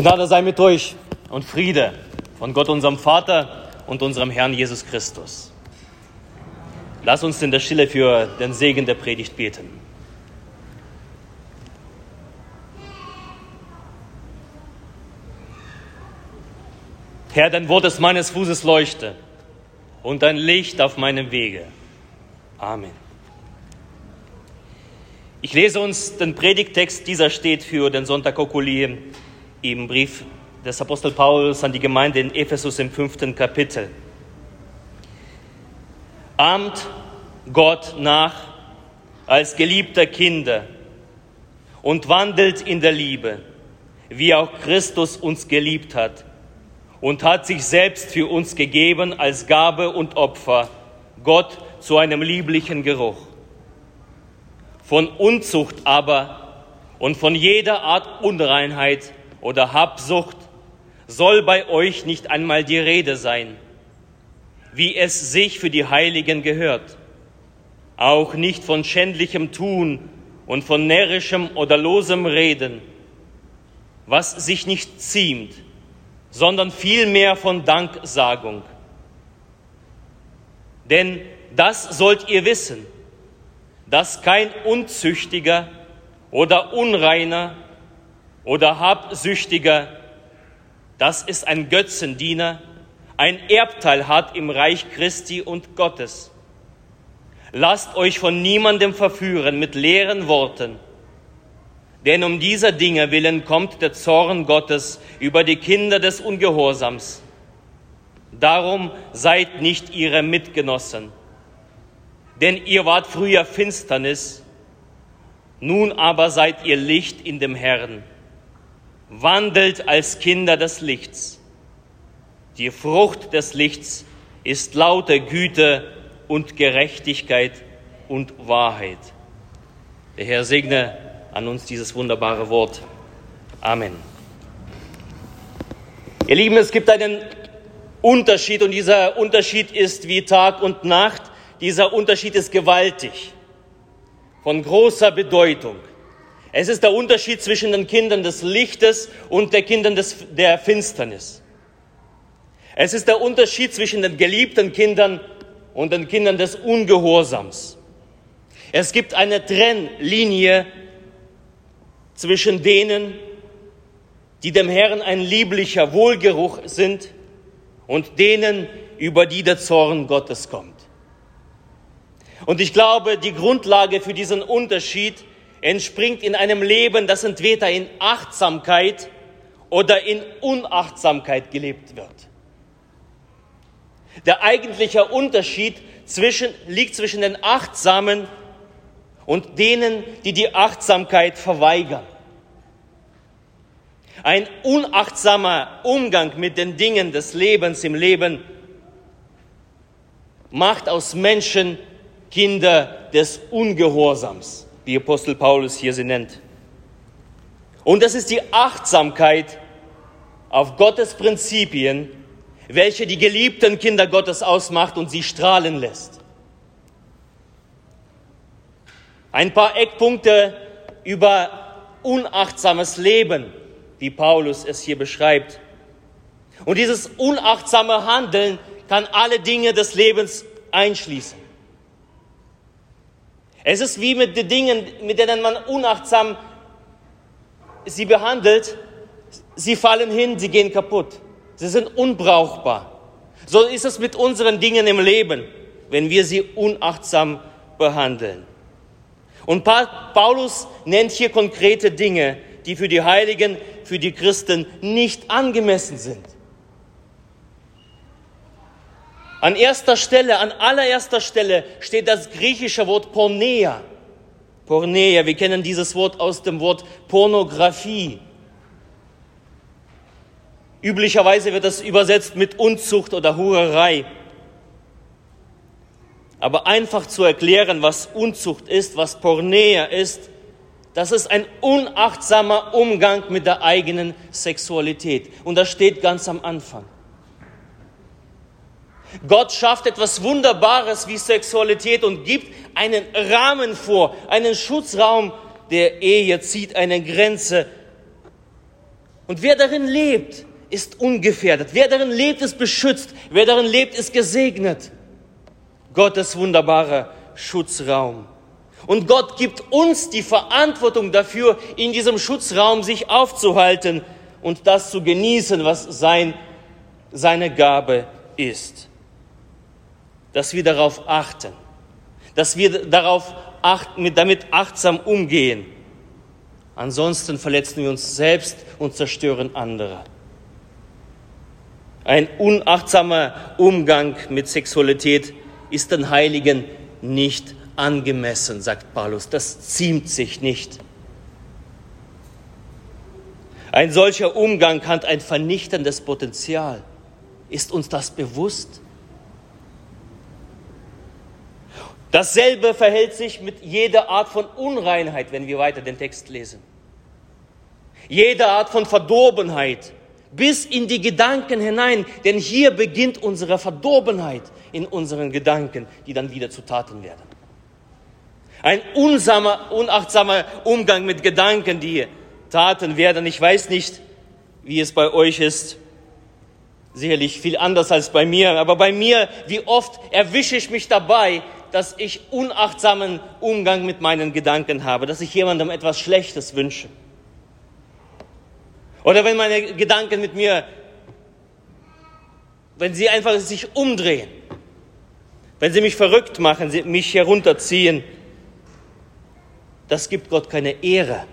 Gnade sei mit euch und Friede von Gott, unserem Vater und unserem Herrn Jesus Christus. Lass uns in der Stille für den Segen der Predigt beten. Herr, dein Wort ist meines Fußes Leuchte und dein Licht auf meinem Wege. Amen. Ich lese uns den Predigtext, dieser steht für den Sonntag Okuli im Brief des Apostel Paulus an die Gemeinde in Ephesus im fünften Kapitel. Ahmt Gott nach als geliebter Kinder und wandelt in der Liebe, wie auch Christus uns geliebt hat und hat sich selbst für uns gegeben als Gabe und Opfer, Gott zu einem lieblichen Geruch. Von Unzucht aber und von jeder Art Unreinheit oder Habsucht soll bei euch nicht einmal die Rede sein, wie es sich für die Heiligen gehört, auch nicht von schändlichem Tun und von närrischem oder losem Reden, was sich nicht ziemt, sondern vielmehr von Danksagung. Denn das sollt ihr wissen, dass kein Unzüchtiger oder Unreiner oder Habsüchtiger das ist ein Götzendiener, ein Erbteil hat im Reich Christi und Gottes. Lasst euch von niemandem verführen mit leeren Worten, denn um dieser Dinge willen kommt der Zorn Gottes über die Kinder des Ungehorsams. Darum seid nicht ihre Mitgenossen, denn ihr wart früher Finsternis, nun aber seid ihr Licht in dem Herrn wandelt als Kinder des Lichts. Die Frucht des Lichts ist laute Güte und Gerechtigkeit und Wahrheit. Der Herr segne an uns dieses wunderbare Wort. Amen. Ihr Lieben, es gibt einen Unterschied und dieser Unterschied ist wie Tag und Nacht. Dieser Unterschied ist gewaltig, von großer Bedeutung. Es ist der Unterschied zwischen den Kindern des Lichtes und den Kindern des, der Finsternis. Es ist der Unterschied zwischen den geliebten Kindern und den Kindern des Ungehorsams. Es gibt eine Trennlinie zwischen denen, die dem Herrn ein lieblicher Wohlgeruch sind und denen, über die der Zorn Gottes kommt. Und ich glaube, die Grundlage für diesen Unterschied entspringt in einem Leben, das entweder in Achtsamkeit oder in Unachtsamkeit gelebt wird. Der eigentliche Unterschied zwischen, liegt zwischen den Achtsamen und denen, die die Achtsamkeit verweigern. Ein unachtsamer Umgang mit den Dingen des Lebens im Leben macht aus Menschen Kinder des Ungehorsams wie Apostel Paulus hier sie nennt. Und das ist die Achtsamkeit auf Gottes Prinzipien, welche die geliebten Kinder Gottes ausmacht und sie strahlen lässt. Ein paar Eckpunkte über unachtsames Leben, wie Paulus es hier beschreibt. Und dieses unachtsame Handeln kann alle Dinge des Lebens einschließen. Es ist wie mit den Dingen, mit denen man unachtsam sie behandelt. Sie fallen hin, sie gehen kaputt. Sie sind unbrauchbar. So ist es mit unseren Dingen im Leben, wenn wir sie unachtsam behandeln. Und Paulus nennt hier konkrete Dinge, die für die Heiligen, für die Christen nicht angemessen sind. An erster Stelle, an allererster Stelle steht das griechische Wort Pornea. Pornea, wir kennen dieses Wort aus dem Wort Pornografie. Üblicherweise wird das übersetzt mit Unzucht oder Hurerei. Aber einfach zu erklären, was Unzucht ist, was Pornea ist, das ist ein unachtsamer Umgang mit der eigenen Sexualität. Und das steht ganz am Anfang. Gott schafft etwas Wunderbares wie Sexualität und gibt einen Rahmen vor, einen Schutzraum der Ehe, zieht eine Grenze. Und wer darin lebt, ist ungefährdet. Wer darin lebt, ist beschützt. Wer darin lebt, ist gesegnet. Gottes wunderbarer Schutzraum. Und Gott gibt uns die Verantwortung dafür, in diesem Schutzraum sich aufzuhalten und das zu genießen, was sein, seine Gabe ist. Dass wir darauf achten, dass wir darauf achten, damit achtsam umgehen. Ansonsten verletzen wir uns selbst und zerstören andere. Ein unachtsamer Umgang mit Sexualität ist den Heiligen nicht angemessen, sagt Paulus. Das ziemt sich nicht. Ein solcher Umgang hat ein vernichtendes Potenzial. Ist uns das bewusst? Dasselbe verhält sich mit jeder Art von Unreinheit, wenn wir weiter den Text lesen. Jede Art von Verdorbenheit bis in die Gedanken hinein, denn hier beginnt unsere Verdorbenheit in unseren Gedanken, die dann wieder zu Taten werden. Ein unsamer, unachtsamer Umgang mit Gedanken, die Taten werden. Ich weiß nicht, wie es bei euch ist. Sicherlich viel anders als bei mir. Aber bei mir, wie oft erwische ich mich dabei, dass ich unachtsamen Umgang mit meinen Gedanken habe, dass ich jemandem etwas Schlechtes wünsche. Oder wenn meine Gedanken mit mir, wenn sie einfach sich umdrehen, wenn sie mich verrückt machen, sie mich herunterziehen, das gibt Gott keine Ehre.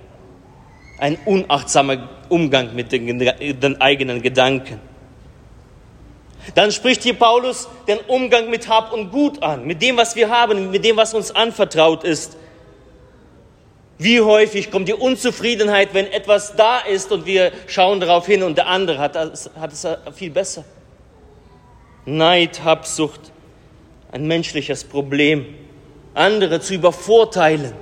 Ein unachtsamer Umgang mit den, den eigenen Gedanken. Dann spricht hier Paulus den Umgang mit Hab und Gut an, mit dem, was wir haben, mit dem, was uns anvertraut ist. Wie häufig kommt die Unzufriedenheit, wenn etwas da ist und wir schauen darauf hin und der andere hat, hat es viel besser. Neid, Habsucht, ein menschliches Problem, andere zu übervorteilen.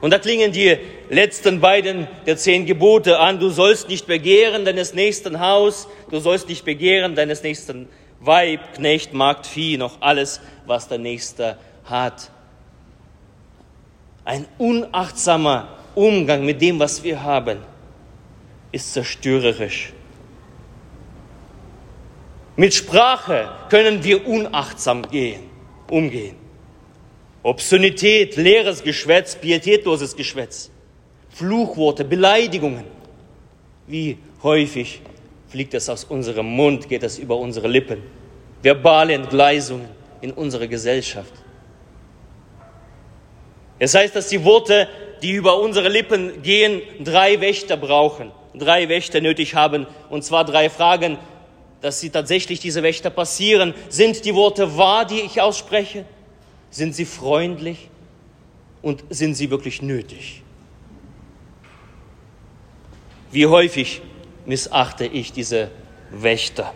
Und da klingen die letzten beiden der zehn Gebote an. Du sollst nicht begehren deines nächsten Haus, du sollst nicht begehren deines nächsten Weib, Knecht, Magd, Vieh, noch alles, was der Nächste hat. Ein unachtsamer Umgang mit dem, was wir haben, ist zerstörerisch. Mit Sprache können wir unachtsam gehen, umgehen. Obszönität, leeres Geschwätz, pietätloses Geschwätz, Fluchworte, Beleidigungen. Wie häufig fliegt es aus unserem Mund, geht es über unsere Lippen. Verbale Entgleisungen in unserer Gesellschaft. Es heißt, dass die Worte, die über unsere Lippen gehen, drei Wächter brauchen, drei Wächter nötig haben, und zwar drei Fragen, dass sie tatsächlich diese Wächter passieren. Sind die Worte wahr, die ich ausspreche? Sind sie freundlich? Und sind sie wirklich nötig? Wie häufig missachte ich diese Wächter?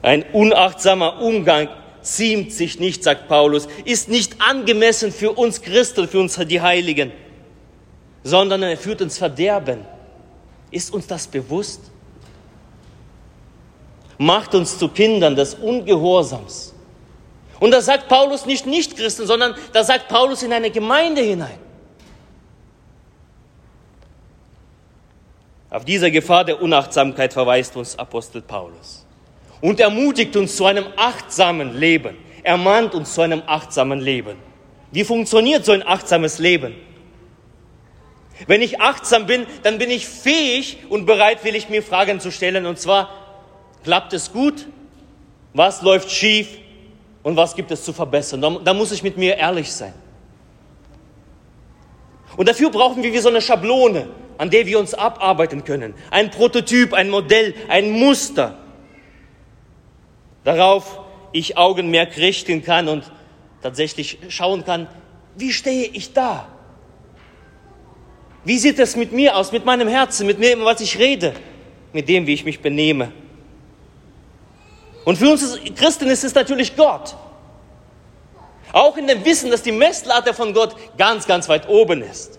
Ein unachtsamer Umgang ziemt sich nicht, sagt Paulus, ist nicht angemessen für uns Christen, für uns die Heiligen, sondern er führt uns Verderben. Ist uns das bewusst? Macht uns zu Kindern des Ungehorsams. Und da sagt Paulus nicht Nicht-Christen, sondern da sagt Paulus in eine Gemeinde hinein. Auf diese Gefahr der Unachtsamkeit verweist uns Apostel Paulus und ermutigt uns zu einem achtsamen Leben. Er mahnt uns zu einem achtsamen Leben. Wie funktioniert so ein achtsames Leben? Wenn ich achtsam bin, dann bin ich fähig und bereitwillig, mir Fragen zu stellen. Und zwar, klappt es gut? Was läuft schief? Und was gibt es zu verbessern. Da, da muss ich mit mir ehrlich sein. Und dafür brauchen wir wie so eine Schablone, an der wir uns abarbeiten können. Ein Prototyp, ein Modell, ein Muster. Darauf ich Augenmerk richten kann und tatsächlich schauen kann, wie stehe ich da? Wie sieht es mit mir aus, mit meinem Herzen, mit dem, was ich rede, mit dem, wie ich mich benehme? Und für uns Christen ist es natürlich Gott. Auch in dem Wissen, dass die Messlatte von Gott ganz, ganz weit oben ist.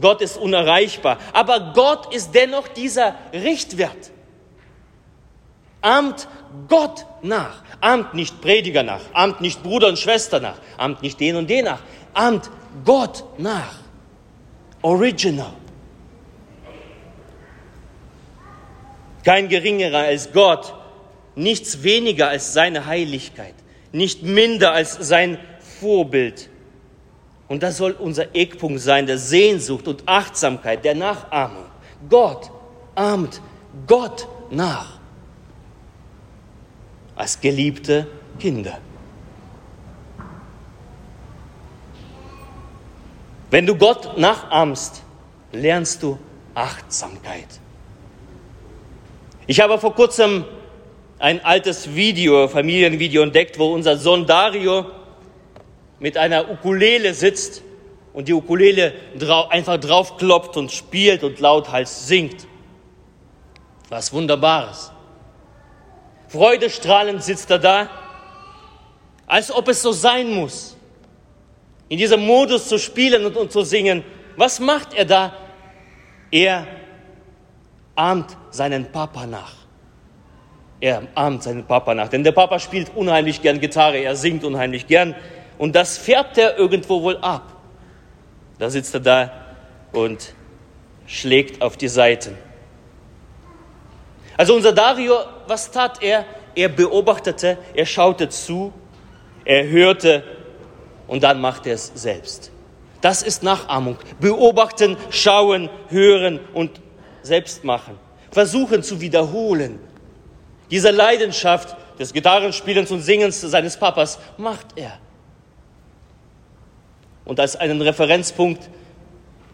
Gott ist unerreichbar, aber Gott ist dennoch dieser Richtwert. Amt Gott nach, amt nicht Prediger nach, amt nicht Bruder und Schwester nach, amt nicht den und den nach, amt Gott nach. Original. kein geringerer als Gott, nichts weniger als seine Heiligkeit, nicht minder als sein Vorbild. Und das soll unser Eckpunkt sein, der Sehnsucht und Achtsamkeit, der Nachahmung. Gott ahmt Gott nach als geliebte Kinder. Wenn du Gott nachahmst, lernst du Achtsamkeit. Ich habe vor kurzem ein altes Video, Familienvideo entdeckt, wo unser Sohn Dario mit einer Ukulele sitzt und die Ukulele einfach draufkloppt und spielt und lauthals singt. Was Wunderbares. Freudestrahlend sitzt er da, als ob es so sein muss. In diesem Modus zu spielen und, und zu singen. Was macht er da? Er ahmt seinen Papa nach. Er ahmt seinen Papa nach. Denn der Papa spielt unheimlich gern Gitarre, er singt unheimlich gern. Und das färbt er irgendwo wohl ab. Da sitzt er da und schlägt auf die Seiten. Also unser Dario, was tat er? Er beobachtete, er schaute zu, er hörte und dann machte er es selbst. Das ist Nachahmung. Beobachten, schauen, hören und selbst machen. Versuchen zu wiederholen. Diese Leidenschaft des Gitarrenspielens und Singens seines Papas macht er. Und als einen Referenzpunkt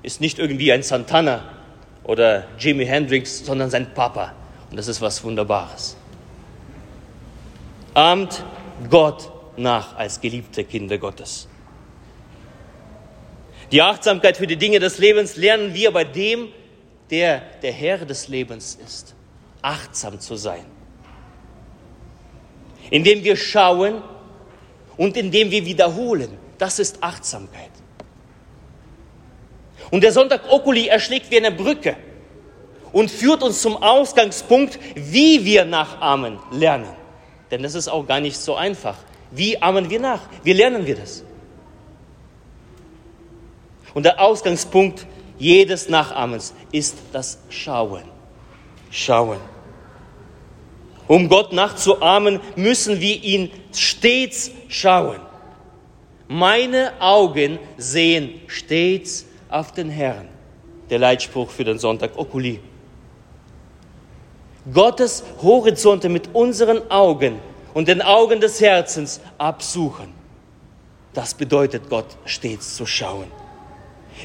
ist nicht irgendwie ein Santana oder Jimi Hendrix, sondern sein Papa. Und das ist was Wunderbares. Ahmt Gott nach als geliebte Kinder Gottes. Die Achtsamkeit für die Dinge des Lebens lernen wir bei dem, der der Herr des Lebens ist. Achtsam zu sein. Indem wir schauen und indem wir wiederholen. Das ist Achtsamkeit. Und der Sonntag Okuli erschlägt wie eine Brücke und führt uns zum Ausgangspunkt, wie wir nachahmen lernen. Denn das ist auch gar nicht so einfach. Wie ahmen wir nach? Wie lernen wir das? Und der Ausgangspunkt jedes Nachahmens ist das Schauen. Schauen. Um Gott nachzuahmen, müssen wir ihn stets schauen. Meine Augen sehen stets auf den Herrn. Der Leitspruch für den Sonntag Okuli. Gottes Horizonte mit unseren Augen und den Augen des Herzens absuchen. Das bedeutet Gott stets zu schauen.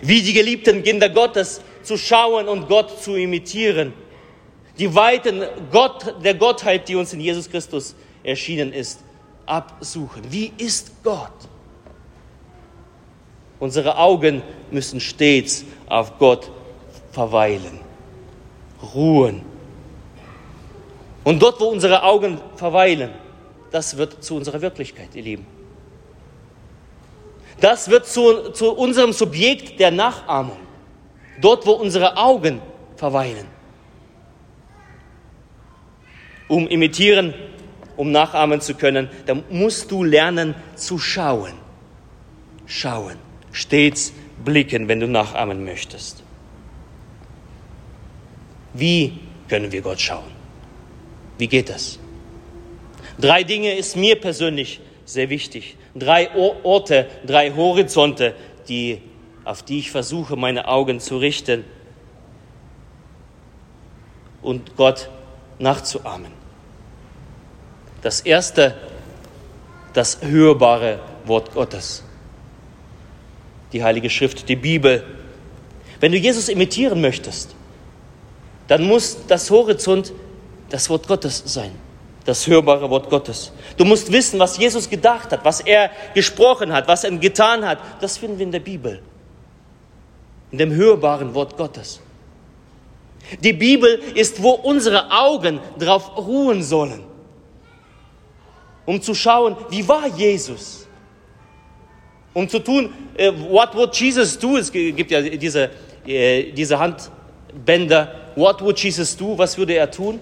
Wie die geliebten Kinder Gottes zu schauen und Gott zu imitieren. Die Weiten Gott, der Gottheit, die uns in Jesus Christus erschienen ist, absuchen. Wie ist Gott? Unsere Augen müssen stets auf Gott verweilen, ruhen und dort, wo unsere Augen verweilen, das wird zu unserer Wirklichkeit, ihr Lieben. Das wird zu, zu unserem Subjekt der Nachahmung. Dort, wo unsere Augen verweilen. Um imitieren, um nachahmen zu können, dann musst du lernen zu schauen. Schauen. Stets blicken, wenn du nachahmen möchtest. Wie können wir Gott schauen? Wie geht das? Drei Dinge ist mir persönlich sehr wichtig. Drei Orte, drei Horizonte, die, auf die ich versuche, meine Augen zu richten und Gott nachzuahmen. Das erste, das hörbare Wort Gottes. Die Heilige Schrift, die Bibel. Wenn du Jesus imitieren möchtest, dann muss das Horizont das Wort Gottes sein, das hörbare Wort Gottes. Du musst wissen, was Jesus gedacht hat, was er gesprochen hat, was er getan hat. Das finden wir in der Bibel, in dem hörbaren Wort Gottes. Die Bibel ist, wo unsere Augen drauf ruhen sollen, um zu schauen, wie war Jesus? Um zu tun, uh, what would Jesus do? Es gibt ja diese, uh, diese Handbänder. What would Jesus do? Was würde er tun?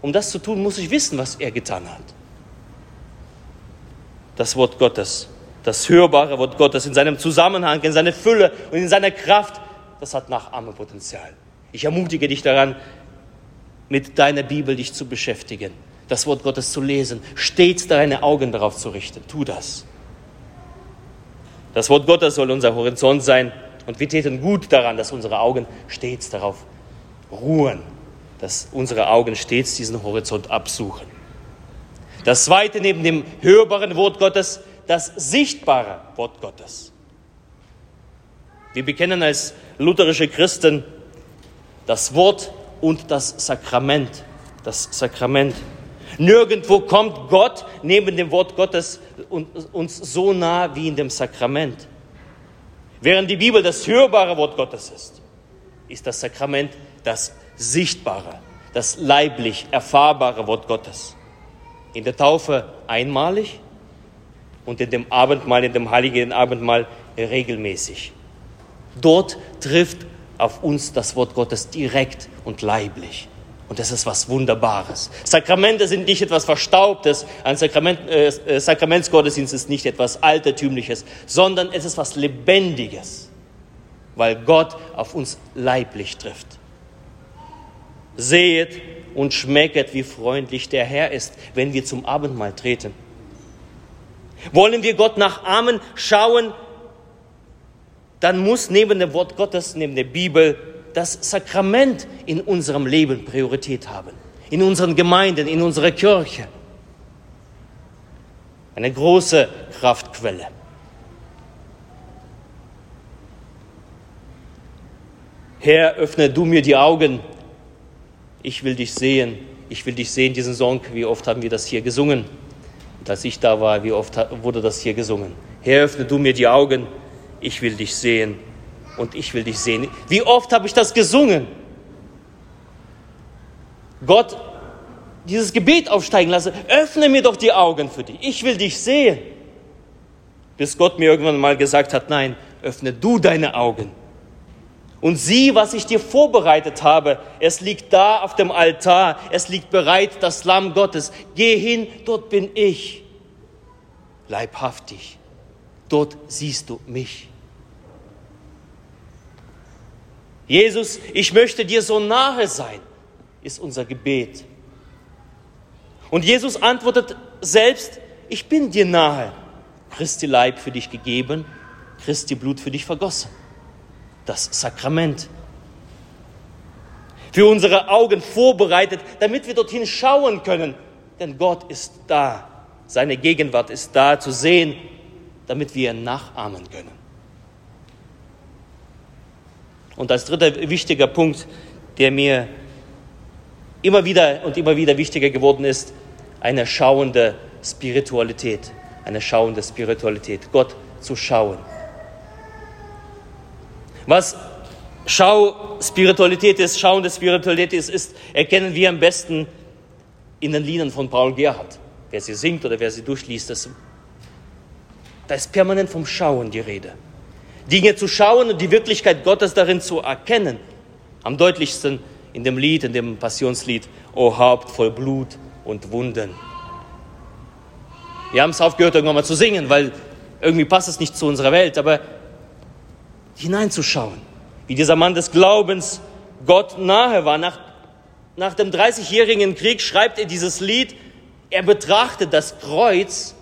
Um das zu tun, muss ich wissen, was er getan hat. Das Wort Gottes, das hörbare Wort Gottes in seinem Zusammenhang, in seiner Fülle und in seiner Kraft, das hat Nachahmepotenzial. Ich ermutige dich daran, mit deiner Bibel dich zu beschäftigen, das Wort Gottes zu lesen, stets deine Augen darauf zu richten. Tu das. Das Wort Gottes soll unser Horizont sein und wir täten gut daran, dass unsere Augen stets darauf ruhen, dass unsere Augen stets diesen Horizont absuchen. Das zweite neben dem hörbaren Wort Gottes, das sichtbare Wort Gottes. Wir bekennen als lutherische Christen das Wort und das Sakrament. Das Sakrament. Nirgendwo kommt Gott neben dem Wort Gottes uns so nah wie in dem Sakrament. Während die Bibel das hörbare Wort Gottes ist, ist das Sakrament das sichtbare, das leiblich erfahrbare Wort Gottes. In der Taufe einmalig und in dem Abendmahl, in dem heiligen Abendmahl regelmäßig. Dort trifft auf uns das Wort Gottes direkt und leiblich. Und das ist was Wunderbares. Sakramente sind nicht etwas Verstaubtes. Ein Sakrament, äh, äh, Sakramentsgottesdienst ist nicht etwas Altertümliches, sondern es ist was Lebendiges, weil Gott auf uns leiblich trifft. Sehet und schmecket, wie freundlich der Herr ist, wenn wir zum Abendmahl treten. Wollen wir Gott nachahmen, schauen, dann muss neben dem Wort Gottes, neben der Bibel, das Sakrament in unserem Leben Priorität haben. In unseren Gemeinden, in unserer Kirche. Eine große Kraftquelle. Herr, öffne du mir die Augen. Ich will dich sehen. Ich will dich sehen, diesen Song. Wie oft haben wir das hier gesungen? Und als ich da war, wie oft wurde das hier gesungen? Herr, öffne du mir die Augen ich will dich sehen und ich will dich sehen. Wie oft habe ich das gesungen? Gott, dieses Gebet aufsteigen lasse, öffne mir doch die Augen für dich, ich will dich sehen. Bis Gott mir irgendwann mal gesagt hat, nein, öffne du deine Augen und sieh, was ich dir vorbereitet habe. Es liegt da auf dem Altar, es liegt bereit, das Lamm Gottes. Geh hin, dort bin ich, leibhaftig. Dort siehst du mich. Jesus, ich möchte dir so nahe sein, ist unser Gebet. Und Jesus antwortet selbst, ich bin dir nahe. Christi Leib für dich gegeben, Christi Blut für dich vergossen. Das Sakrament. Für unsere Augen vorbereitet, damit wir dorthin schauen können. Denn Gott ist da. Seine Gegenwart ist da zu sehen, damit wir ihn nachahmen können. Und als dritter wichtiger Punkt, der mir immer wieder und immer wieder wichtiger geworden ist, eine schauende Spiritualität. Eine schauende Spiritualität. Gott zu schauen. Was Schau-Spiritualität ist, schauende Spiritualität ist, ist, erkennen wir am besten in den Liedern von Paul Gerhardt. Wer sie singt oder wer sie durchliest, das, da ist permanent vom Schauen die Rede. Dinge zu schauen und die Wirklichkeit Gottes darin zu erkennen. Am deutlichsten in dem Lied, in dem Passionslied, O Haupt voll Blut und Wunden. Wir haben es aufgehört, irgendwann mal zu singen, weil irgendwie passt es nicht zu unserer Welt, aber hineinzuschauen, wie dieser Mann des Glaubens Gott nahe war. Nach, nach dem 30-jährigen Krieg schreibt er dieses Lied, er betrachtet das Kreuz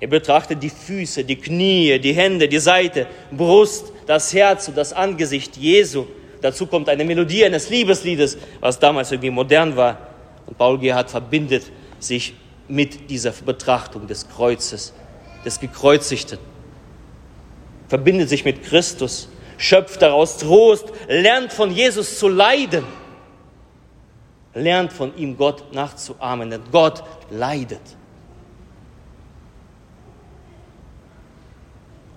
er betrachtet die Füße, die Knie, die Hände, die Seite, Brust, das Herz und das Angesicht Jesu. Dazu kommt eine Melodie eines Liebesliedes, was damals irgendwie modern war. Und Paul Gerhard verbindet sich mit dieser Betrachtung des Kreuzes, des Gekreuzigten. Verbindet sich mit Christus, schöpft daraus Trost, lernt von Jesus zu leiden. Lernt von ihm Gott nachzuahmen, denn Gott leidet.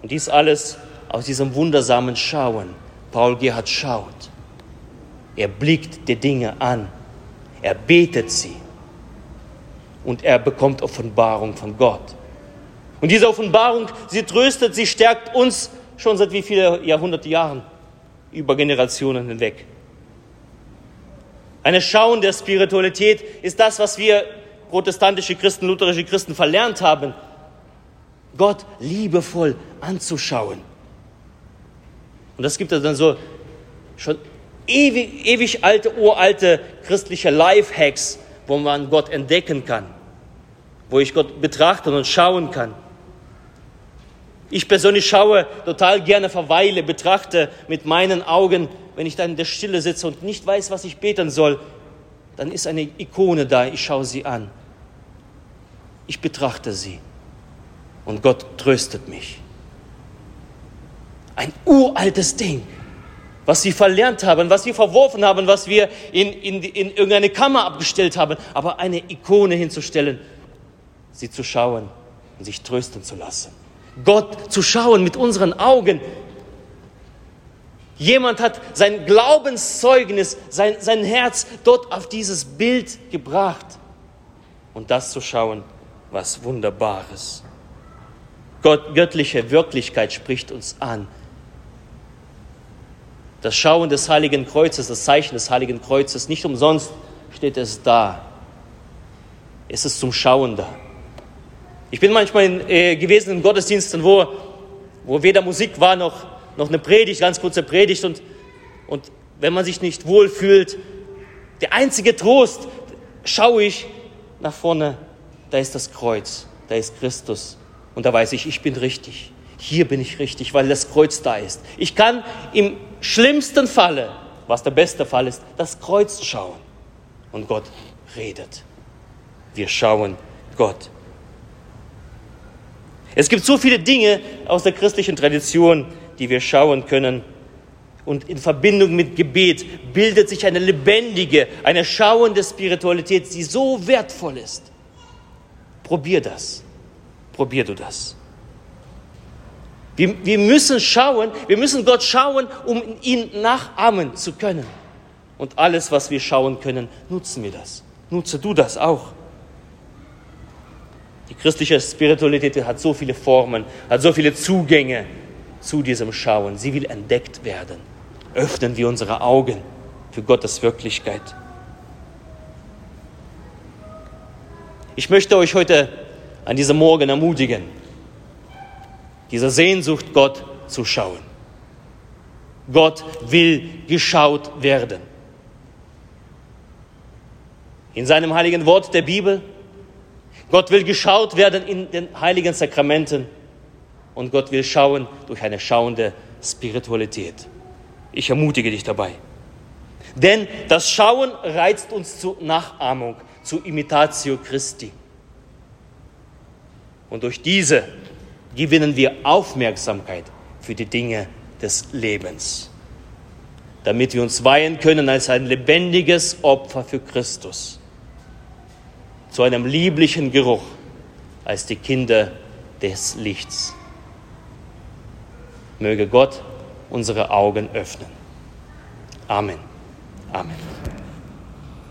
Und dies alles aus diesem wundersamen Schauen. Paul Gerhard schaut. Er blickt die Dinge an. Er betet sie. Und er bekommt Offenbarung von Gott. Und diese Offenbarung, sie tröstet, sie stärkt uns schon seit wie viele Jahrhunderte Jahren, über Generationen hinweg. Eine Schauen der Spiritualität ist das, was wir protestantische Christen, lutherische Christen verlernt haben Gott liebevoll anzuschauen. Und das gibt er dann so schon ewig, ewig alte, uralte christliche Lifehacks, wo man Gott entdecken kann, wo ich Gott betrachten und schauen kann. Ich persönlich schaue total gerne, verweile, betrachte mit meinen Augen, wenn ich dann in der Stille sitze und nicht weiß, was ich beten soll, dann ist eine Ikone da, ich schaue sie an. Ich betrachte sie und Gott tröstet mich. Ein uraltes Ding, was wir verlernt haben, was wir verworfen haben, was wir in, in, in irgendeine Kammer abgestellt haben, aber eine Ikone hinzustellen, sie zu schauen und sich trösten zu lassen. Gott zu schauen mit unseren Augen. Jemand hat sein Glaubenszeugnis, sein, sein Herz dort auf dieses Bild gebracht. Und das zu schauen, was Wunderbares. Gott, göttliche Wirklichkeit spricht uns an. Das Schauen des Heiligen Kreuzes, das Zeichen des Heiligen Kreuzes, nicht umsonst steht es da. Es ist zum Schauen da. Ich bin manchmal in, äh, gewesen in Gottesdiensten, wo, wo weder Musik war noch, noch eine Predigt, ganz kurze Predigt. Und, und wenn man sich nicht wohl fühlt, der einzige Trost, schaue ich nach vorne, da ist das Kreuz, da ist Christus. Und da weiß ich, ich bin richtig. Hier bin ich richtig, weil das Kreuz da ist. Ich kann im schlimmsten Falle, was der beste Fall ist, das Kreuz schauen. Und Gott redet. Wir schauen Gott. Es gibt so viele Dinge aus der christlichen Tradition, die wir schauen können. Und in Verbindung mit Gebet bildet sich eine lebendige, eine schauende Spiritualität, die so wertvoll ist. Probier das. Probier du das. Wir, wir müssen schauen, wir müssen Gott schauen, um ihn nachahmen zu können. Und alles, was wir schauen können, nutzen wir das. Nutze du das auch. Die christliche Spiritualität hat so viele Formen, hat so viele Zugänge zu diesem Schauen. Sie will entdeckt werden. Öffnen wir unsere Augen für Gottes Wirklichkeit. Ich möchte euch heute an diesem Morgen ermutigen, dieser Sehnsucht Gott zu schauen. Gott will geschaut werden. In seinem heiligen Wort der Bibel Gott will geschaut werden in den heiligen Sakramenten und Gott will schauen durch eine schauende Spiritualität. Ich ermutige dich dabei. Denn das Schauen reizt uns zur Nachahmung, zur Imitatio Christi. Und durch diese gewinnen wir Aufmerksamkeit für die Dinge des Lebens, damit wir uns weihen können als ein lebendiges Opfer für Christus zu einem lieblichen Geruch als die Kinder des Lichts. Möge Gott unsere Augen öffnen. Amen. Amen.